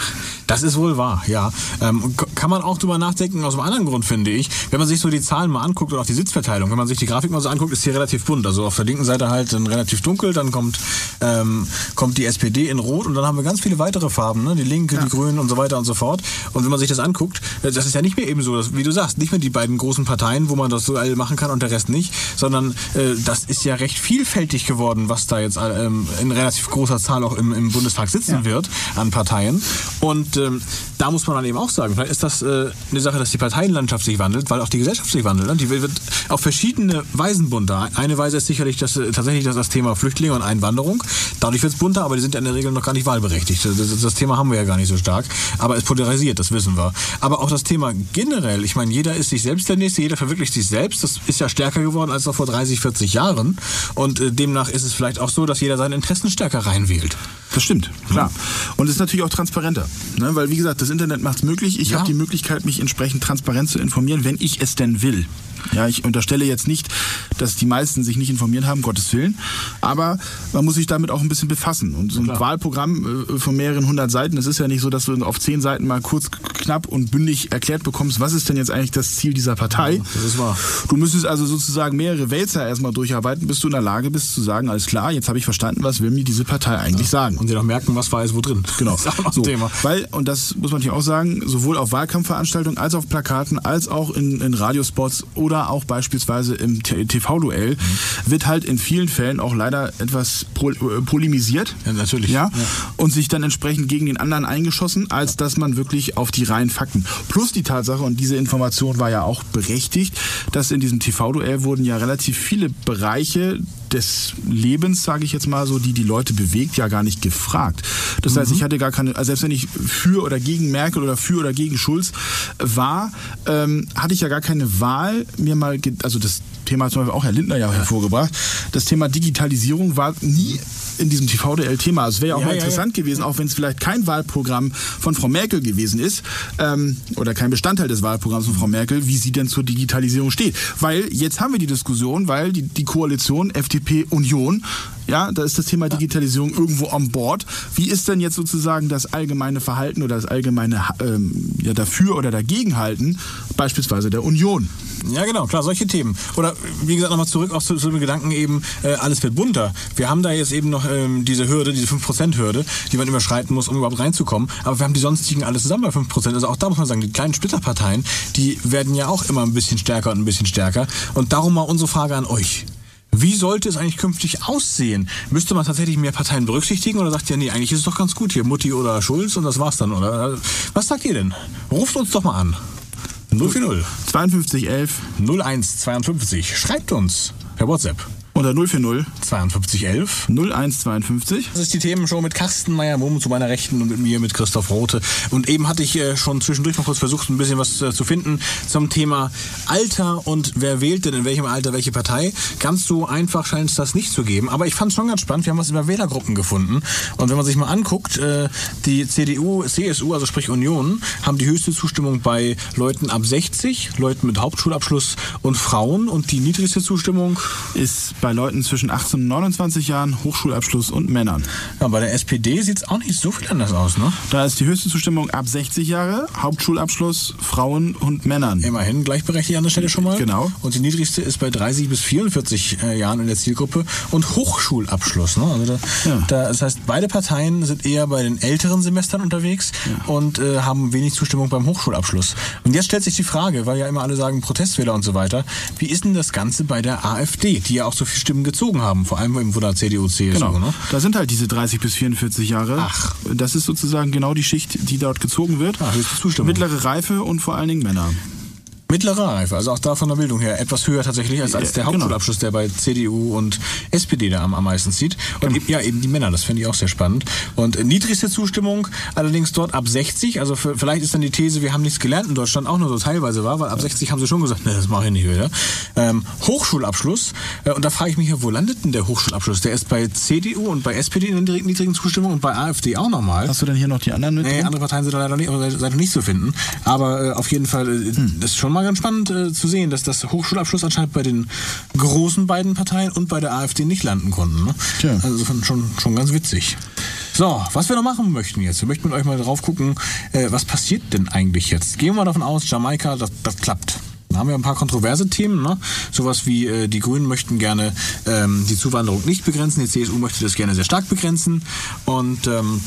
Das ist wohl wahr, ja. Ähm, kann man auch drüber nachdenken, aus einem anderen Grund, finde ich. Wenn man sich so die Zahlen mal anguckt und auch die Sitzverteilung, wenn man sich die Grafik mal so anguckt, ist hier relativ bunt. Also auf der linken Seite halt dann relativ dunkel, dann kommt, ähm, kommt die SPD in Rot und dann haben wir ganz viele weitere Farben, ne? die Linke, die Grünen und so weiter und so fort. Und wenn man sich das anguckt, äh, das ist ja nicht mehr eben so, dass, wie du sagst, nicht mehr die beiden großen Parteien, wo man das so all machen kann und der Rest nicht, sondern äh, das ist ja recht vielfältig geworden, was da jetzt äh, ähm, in relativ großer Zahl auch im, im Bundestag sitzen wird an Parteien. Und ähm, da muss man dann eben auch sagen, vielleicht ist das äh, eine Sache, dass die Parteienlandschaft sich wandelt, weil auch die Gesellschaft sich wandelt. Ne? Die wird auf verschiedene Weisen bunter. Eine Weise ist sicherlich das, äh, tatsächlich das, das Thema Flüchtlinge und Einwanderung. Dadurch wird es bunter, aber die sind ja in der Regel noch gar nicht wahlberechtigt. Das, das, das Thema haben wir ja gar nicht so stark. Aber es polarisiert, das wissen wir. Aber auch das Thema generell, ich meine, jeder ist sich selbst der Nächste, jeder verwirklicht sich selbst. Das ist ja stärker geworden als noch vor 30, 40 Jahren. Und äh, demnach ist es vielleicht auch so, dass jeder seine Interessen stärker reinwählt. Das stimmt, klar. Und es ist natürlich auch transparenter. Ne? Weil, wie gesagt, das Internet macht es möglich. Ich Ja. habe die Möglichkeit, mich entsprechend transparent zu informieren, wenn ich es denn will. Ja, ich unterstelle jetzt nicht, dass die meisten sich nicht informiert haben, Gottes Willen. Aber man muss sich damit auch ein bisschen befassen. Und so ein Wahlprogramm äh, von mehreren hundert Seiten, es ist ja nicht so, dass du auf zehn Seiten mal kurz, knapp und bündig erklärt bekommst, was ist denn jetzt eigentlich das Ziel dieser Partei. das ist wahr. Du müsstest also sozusagen mehrere Wälzer erstmal durcharbeiten, bis du in der Lage bist zu sagen, alles klar, jetzt habe ich verstanden, was will mir diese Partei eigentlich sagen. Und sie noch merken, was war jetzt wo drin. (laughs) Genau. Das ist auch noch so, ein Thema. Weil, und das muss man natürlich auch sagen, sowohl auf Wahlkampfveranstaltungen als auf Plakaten, als auch in, in Radiospots oder auch beispielsweise im TV-Duell wird halt in vielen Fällen auch leider etwas pol äh, polemisiert. Ja, natürlich. Ja? Ja. Und sich dann entsprechend gegen den anderen eingeschossen, als dass man wirklich auf die reinen Fakten. Plus die Tatsache, und diese Information war ja auch berechtigt, dass in diesem TV-Duell wurden ja relativ viele Bereiche des Lebens, sage ich jetzt mal so, die die Leute bewegt, ja gar nicht gefragt. Das heißt, ich hatte gar keine, also selbst wenn ich für oder gegen Merkel oder für oder gegen Schulz war, ähm, hatte ich ja gar keine Wahl, mir mal, also das Thema hat zum Beispiel auch Herr Lindner ja, hervorgebracht, das Thema Digitalisierung war nie in diesem TV-DL-Thema. Es wäre ja auch Ja, mal ja, ja. interessant gewesen, auch wenn es vielleicht kein Wahlprogramm von Frau Merkel gewesen ist ähm, oder kein Bestandteil des Wahlprogramms von Frau Merkel, wie sie denn zur Digitalisierung steht. Weil jetzt haben wir die Diskussion, weil die, die Koalition FDP Union, ja, da ist das Thema Digitalisierung irgendwo an Bord. Wie ist denn jetzt sozusagen das allgemeine Verhalten oder das allgemeine ähm, ja, dafür oder dagegenhalten beispielsweise der Union? Ja, genau, klar, solche Themen. Oder wie gesagt, nochmal zurück auch zu, zu dem Gedanken eben, äh, alles wird bunter. Wir haben da jetzt eben noch ähm, diese Hürde, diese 5%-Hürde, die man überschreiten muss, um überhaupt reinzukommen. Aber wir haben die sonstigen alle zusammen bei 5%. Also auch da muss man sagen, die kleinen Splitterparteien, die werden ja auch immer ein bisschen stärker und ein bisschen stärker. Und darum mal unsere Frage an euch. Wie sollte es eigentlich künftig aussehen? Müsste man tatsächlich mehr Parteien berücksichtigen oder sagt ihr, nee, eigentlich ist es doch ganz gut hier, Mutti oder Schulz und das war's dann, oder? Was sagt ihr denn? Ruft uns doch mal an. 040 5211 0152. Schreibt uns per WhatsApp. Oder 040 5211. 0152. Das ist die Themenshow mit Carsten Meyer-Mumm zu meiner Rechten und mit mir, mit Christoph Rote. Und eben hatte ich äh, schon zwischendurch mal kurz versucht, ein bisschen was äh, zu finden zum Thema Alter und wer wählt denn in welchem Alter welche Partei. Ganz so einfach scheint es das nicht zu geben. Aber ich fand es schon ganz spannend. Wir haben was über Wählergruppen gefunden. Und wenn man sich mal anguckt, äh, die CDU, CSU, also sprich Union, haben die höchste Zustimmung bei Leuten ab 60, Leuten mit Hauptschulabschluss und Frauen. Und die niedrigste Zustimmung Ist bei Leuten zwischen 18 und 29 Jahren, Hochschulabschluss und Männern. ja, bei der SPD sieht es auch nicht so viel anders aus, ne? Da ist die höchste Zustimmung ab 60 Jahre, Hauptschulabschluss, Frauen und Männern. Immerhin gleichberechtigt an der Stelle schon mal. Genau. Und die niedrigste ist bei 30 bis 44 äh, Jahren in der Zielgruppe und Hochschulabschluss. Ne? Also da, Ja. da, das heißt, beide Parteien sind eher bei den älteren Semestern unterwegs und äh, haben wenig Zustimmung beim Hochschulabschluss. Und jetzt stellt sich die Frage, weil ja immer alle sagen Protestwähler und so weiter, wie ist denn das Ganze bei der AfD, die ja auch so viele Stimmen gezogen haben, vor allem von der CDU, CSU. Genau. Ne? Da sind halt diese 30 bis 44 Jahre. Ach. Das ist sozusagen genau die Schicht, die dort gezogen wird. Ah, höchste Zustimmung. Mittlere Reife und vor allen Dingen Männer. Mittlere Reife, also auch da von der Bildung her etwas höher tatsächlich als, als der genau. Hauptschulabschluss, der bei CDU und SPD da am, am meisten zieht. Und eben, ja, eben die Männer, das finde ich auch sehr spannend. Und äh, niedrigste Zustimmung allerdings dort ab 60. Also für, vielleicht ist dann die These, wir haben nichts gelernt in Deutschland auch nur so teilweise war, weil ab 60 haben sie schon gesagt, ne, das mache ich nicht wieder. Ähm, Hochschulabschluss, äh, und da frage ich mich ja, wo landet denn der Hochschulabschluss? Der ist bei CDU und bei SPD in der niedrigen Zustimmung und bei AfD auch nochmal. Hast du denn hier noch die anderen mit? Nee, andere Parteien sind da leider nicht, leider nicht zu finden. Aber äh, auf jeden Fall äh, das ist schon mal ganz spannend äh, zu sehen, dass das Hochschulabschluss anscheinend bei den großen beiden Parteien und bei der AfD nicht landen konnten. Ne? Tja. Also schon, schon ganz witzig. So, was wir noch machen möchten jetzt. Wir möchten mit euch mal drauf gucken, äh, was passiert denn eigentlich jetzt? Gehen wir mal davon aus, Jamaika, das, das klappt. Da haben wir ein paar kontroverse Themen, ne? Sowas wie äh, die Grünen möchten gerne ähm, die Zuwanderung nicht begrenzen, die CSU möchte das gerne sehr stark begrenzen und ähm,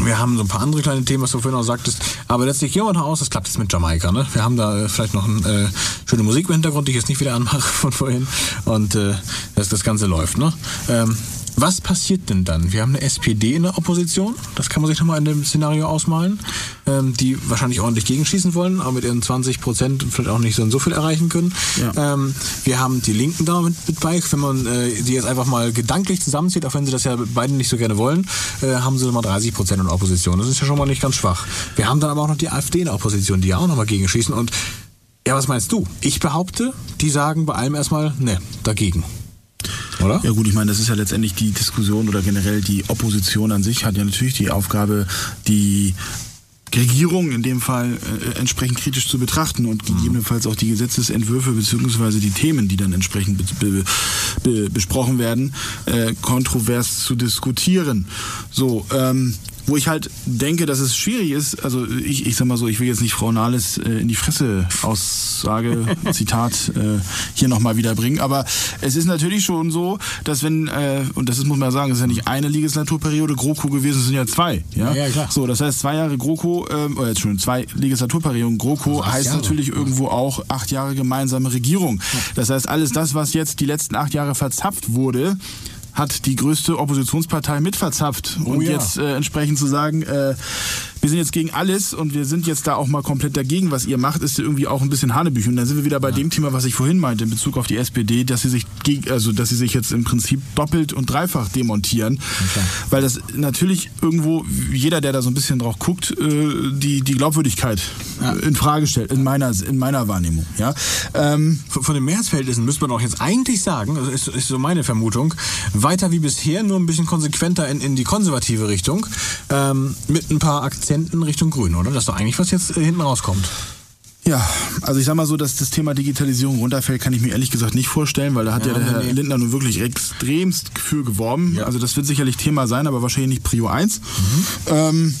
wir haben so ein paar andere kleine Themen, was du vorhin auch sagtest. Aber letztlich wir davon aus, das klappt jetzt mit Jamaika. Ne? Wir haben da äh, vielleicht noch ein, äh, schöne Musik im Hintergrund, die ich jetzt nicht wieder anmache (laughs) von vorhin. Und äh, dass das Ganze läuft. Ne? Ähm, was passiert denn dann? Wir haben eine SPD in der Opposition, das kann man sich nochmal in dem Szenario ausmalen, ähm, die wahrscheinlich ordentlich gegenschießen wollen, aber mit ihren 20 Prozent vielleicht auch nicht so so viel erreichen können. Ja. Ähm, wir haben die Linken da mit, mit bei, wenn man äh, die jetzt einfach mal gedanklich zusammenzieht, auch wenn sie das ja beide nicht so gerne wollen, äh, haben sie mal 30 Prozent in der Opposition. Das ist ja schon mal nicht ganz schwach. Wir haben dann aber auch noch die AfD in der Opposition, die ja auch nochmal gegenschießen. Und ja, was meinst du? Ich behaupte, die sagen bei allem erstmal, ne, dagegen. Oder? Ja gut, ich meine, das ist ja letztendlich die Diskussion oder generell die Opposition an sich hat ja natürlich die Aufgabe, die Regierung in dem Fall äh, entsprechend kritisch zu betrachten und gegebenenfalls auch die Gesetzesentwürfe beziehungsweise die Themen, die dann entsprechend be be be besprochen werden, äh, kontrovers zu diskutieren. So, ähm, wo ich halt denke, dass es schwierig ist, also ich, ich sag mal so, ich will jetzt nicht Frau Nahles äh, in die Fresse Aussage, (laughs) Zitat, äh, hier nochmal wiederbringen, aber es ist natürlich schon so, dass wenn, äh, und das ist, muss man ja sagen, es ist ja nicht eine Legislaturperiode GroKo gewesen, es sind ja zwei. Ja, Ja, ja, klar. So, das heißt, zwei Jahre GroKo, ähm, oder jetzt schon zwei Legislaturperioden GroKo acht heißt Jahre. natürlich irgendwo auch acht Jahre gemeinsame Regierung. Das heißt, alles das, was jetzt die letzten acht Jahre verzapft wurde, hat die größte Oppositionspartei mit verzapft. Und Oh ja. jetzt äh, entsprechend zu sagen, äh, wir sind jetzt gegen alles und wir sind jetzt da auch mal komplett dagegen, was ihr macht, ist irgendwie auch ein bisschen Hanebüchen. Und dann sind wir wieder bei dem Thema, was ich vorhin meinte in Bezug auf die SPD, dass sie sich also dass sie sich jetzt im Prinzip doppelt und dreifach demontieren, weil das natürlich irgendwo jeder, der da so ein bisschen drauf guckt, äh, die die Glaubwürdigkeit äh, in Frage stellt in meiner in meiner Wahrnehmung. Ja. Ähm, Von von den Mehrheitsverhältnissen müsste man auch jetzt eigentlich sagen, also ist, ist so meine Vermutung, weiter wie bisher, nur ein bisschen konsequenter in, in die konservative Richtung, ähm, mit ein paar Akzenten Richtung Grün, oder? Das ist doch eigentlich, was jetzt äh, hinten rauskommt. Ja, also ich sag mal so, dass das Thema Digitalisierung runterfällt, kann ich mir ehrlich gesagt nicht vorstellen, weil da hat ja, Ja, der Herr. Lindner nun wirklich extremst für geworben. Ja. Also das wird sicherlich Thema sein, aber wahrscheinlich nicht Prio 1. Mhm. Ähm,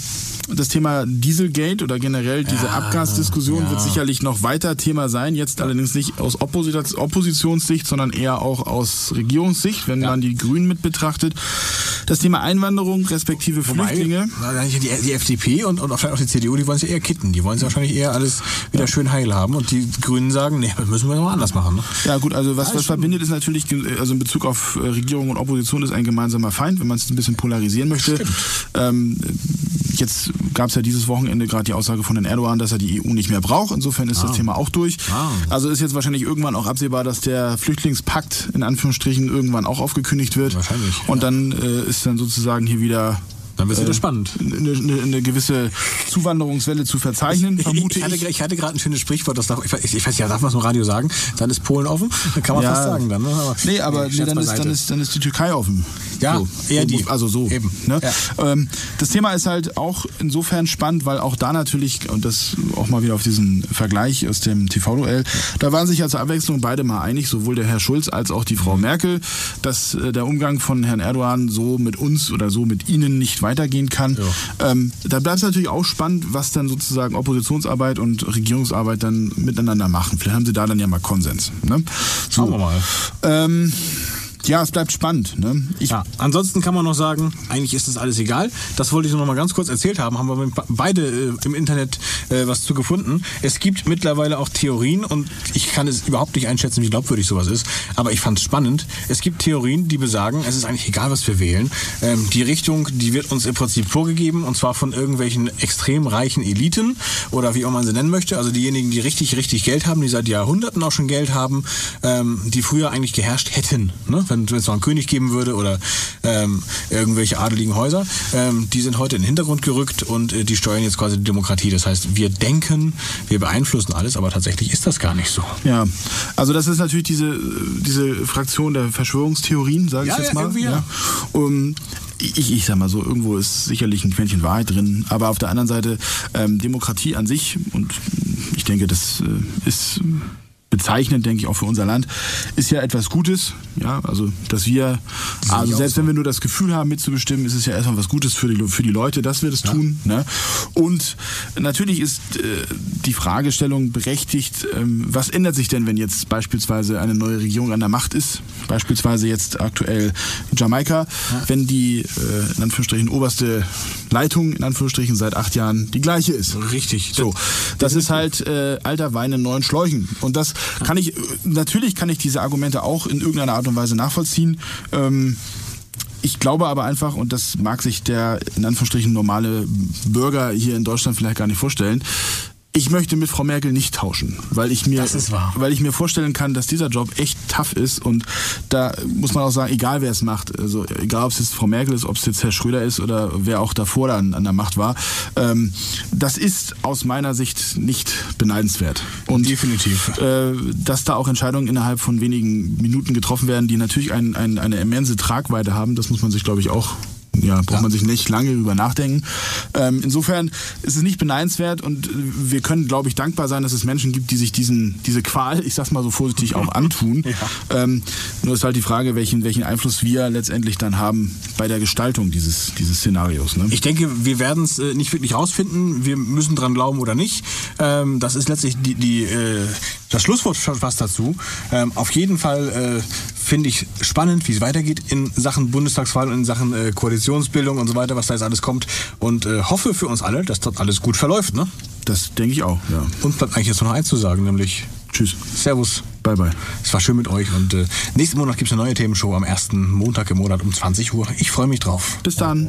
das Thema Dieselgate oder generell diese Abgasdiskussion wird sicherlich noch weiter Thema sein. Jetzt allerdings nicht aus Opposit Oppositionssicht, sondern eher auch aus Regierungssicht, wenn man die Grünen mit betrachtet. Das Thema Einwanderung respektive Flüchtlinge. Weil, die, die FDP und, und auch vielleicht auch die CDU, die wollen es ja eher kitten. Die wollen es wahrscheinlich eher alles wieder schön heil haben. Und die Grünen sagen, nee, das müssen wir noch anders machen. Ne? Ja gut, also was, Ja, was verbindet ist natürlich, also in Bezug auf äh, Regierung und Opposition ist ein gemeinsamer Feind, wenn man es ein bisschen polarisieren möchte. Ähm, jetzt gab es ja dieses Wochenende gerade die Aussage von Herrn Erdogan, dass er die EU nicht mehr braucht. Insofern ist das Thema auch durch. Ah. Also ist jetzt wahrscheinlich irgendwann auch absehbar, dass der Flüchtlingspakt in Anführungsstrichen irgendwann auch aufgekündigt wird. Wahrscheinlich, Und dann äh, ist dann sozusagen hier wieder Dann wird es Äh, wieder spannend. eine, eine, eine gewisse Zuwanderungswelle zu verzeichnen, vermute ich, hatte, ich. hatte gerade ein schönes Sprichwort, das darf, ich, weiß- ich weiß ja, darf man es im Radio sagen? Dann ist Polen offen? Dann (laughs) kann man Ja. fast sagen dann. Ne? Aber, Nee, aber nee, dann, ist, dann, ist, dann ist die Türkei offen. Ja, so, eher so, die. Also so. Eben. Ne? Ja. Ähm, das Thema ist halt auch insofern spannend, weil auch da natürlich, und das auch mal wieder auf diesen Vergleich aus dem TV-Duell, da waren sich ja zur Abwechslung beide mal einig, sowohl der Herr Schulz als auch die Frau Merkel, dass äh, der Umgang von Herrn Erdogan so mit uns oder so mit ihnen nicht weitergehen kann. Ähm, da bleibt es natürlich auch spannend, was dann sozusagen Oppositionsarbeit und Regierungsarbeit dann miteinander machen. Vielleicht haben sie da dann ja mal Konsens. Ne? So. Schauen wir mal. Ähm, ja, es bleibt spannend. Ne? Ich, Ja, ansonsten kann man noch sagen, eigentlich ist das alles egal. Das wollte ich noch mal ganz kurz erzählt haben. Haben wir beide äh, im Internet äh, was zu gefunden. Es gibt mittlerweile auch Theorien und ich kann es überhaupt nicht einschätzen, wie glaubwürdig sowas ist. Aber ich fand es spannend. Es gibt Theorien, die besagen, es ist eigentlich egal, was wir wählen. Ähm, die Richtung, die wird uns im Prinzip vorgegeben und zwar von irgendwelchen extrem reichen Eliten oder wie auch man sie nennen möchte. Also diejenigen, die richtig, richtig Geld haben, die seit Jahrhunderten auch schon Geld haben, ähm, die früher eigentlich geherrscht hätten. Ne? Wenn es noch einen König geben würde oder ähm, irgendwelche adeligen Häuser, ähm, die sind heute in den Hintergrund gerückt und äh, die steuern jetzt quasi die Demokratie. Das heißt, wir denken, wir beeinflussen alles, aber tatsächlich ist das gar nicht so. Ja, also das ist natürlich diese, diese Fraktion der Verschwörungstheorien, sage ich Ja, jetzt ja, mal. irgendwie ja. Um, ich, ich sag mal so, irgendwo ist sicherlich ein Quäntchen Wahrheit drin, aber auf der anderen Seite ähm, Demokratie an sich und ich denke, das äh, ist bezeichnend, denke ich, auch für unser Land, ist ja etwas Gutes. Ja, also, dass wir, also selbst wenn wir nur das Gefühl haben, mitzubestimmen, ist es ja erstmal was Gutes für die, für die Leute, dass wir das tun. Ne? Und natürlich ist äh, die Fragestellung berechtigt, ähm, was ändert sich denn, wenn jetzt beispielsweise eine neue Regierung an der Macht ist? Beispielsweise jetzt aktuell Jamaika, wenn die, äh, in Anführungsstrichen, oberste Leitung, in Anführungsstrichen, seit acht Jahren die gleiche ist. Richtig. So, das ist halt äh, alter Wein in neuen Schläuchen. Und das kann ich, natürlich kann ich diese Argumente auch in irgendeiner Art und Weise nachvollziehen. Ähm, ich glaube aber einfach, und das mag sich der in Anführungsstrichen normale Bürger hier in Deutschland vielleicht gar nicht vorstellen, ich möchte mit Frau Merkel nicht tauschen, weil ich mir, weil ich mir vorstellen kann, dass dieser Job echt tough ist und da muss man auch sagen, egal wer es macht, also egal ob es jetzt Frau Merkel ist, ob es jetzt Herr Schröder ist oder wer auch davor dann an der Macht war, ähm, das ist aus meiner Sicht nicht beneidenswert. Und Definitiv. äh, dass da auch Entscheidungen innerhalb von wenigen Minuten getroffen werden, die natürlich ein, ein, eine immense Tragweite haben, das muss man sich, glaube ich, auch ja, braucht man sich nicht lange über nachdenken. Ähm, insofern ist es nicht beneidenswert und wir können, glaube ich, dankbar sein, dass es Menschen gibt, die sich diesen, diese Qual, ich sag's mal so vorsichtig, auch (laughs) antun. ähm, nur ist halt die Frage, welchen, welchen Einfluss wir letztendlich dann haben bei der Gestaltung dieses, dieses Szenarios. Ne? Ich denke, wir werden es äh, nicht wirklich rausfinden. Wir müssen dran glauben oder nicht. Ähm, das ist letztlich die, die, äh, das Schlusswort schon fast dazu. Ähm, auf jeden Fall äh, finde ich spannend, wie es weitergeht in Sachen Bundestagswahl und in Sachen äh, Koalitionsbildung und so weiter, was da jetzt alles kommt. Und äh, hoffe für uns alle, dass dort alles gut verläuft. Ne? Das denke ich auch, ja. Und bleibt eigentlich jetzt nur noch eins zu sagen, nämlich Tschüss. Servus. Bye, bye. Es war schön mit euch und äh, nächsten Monat gibt es eine neue Themenshow am ersten Montag im Monat um 20 Uhr. Ich freue mich drauf. Bis dann.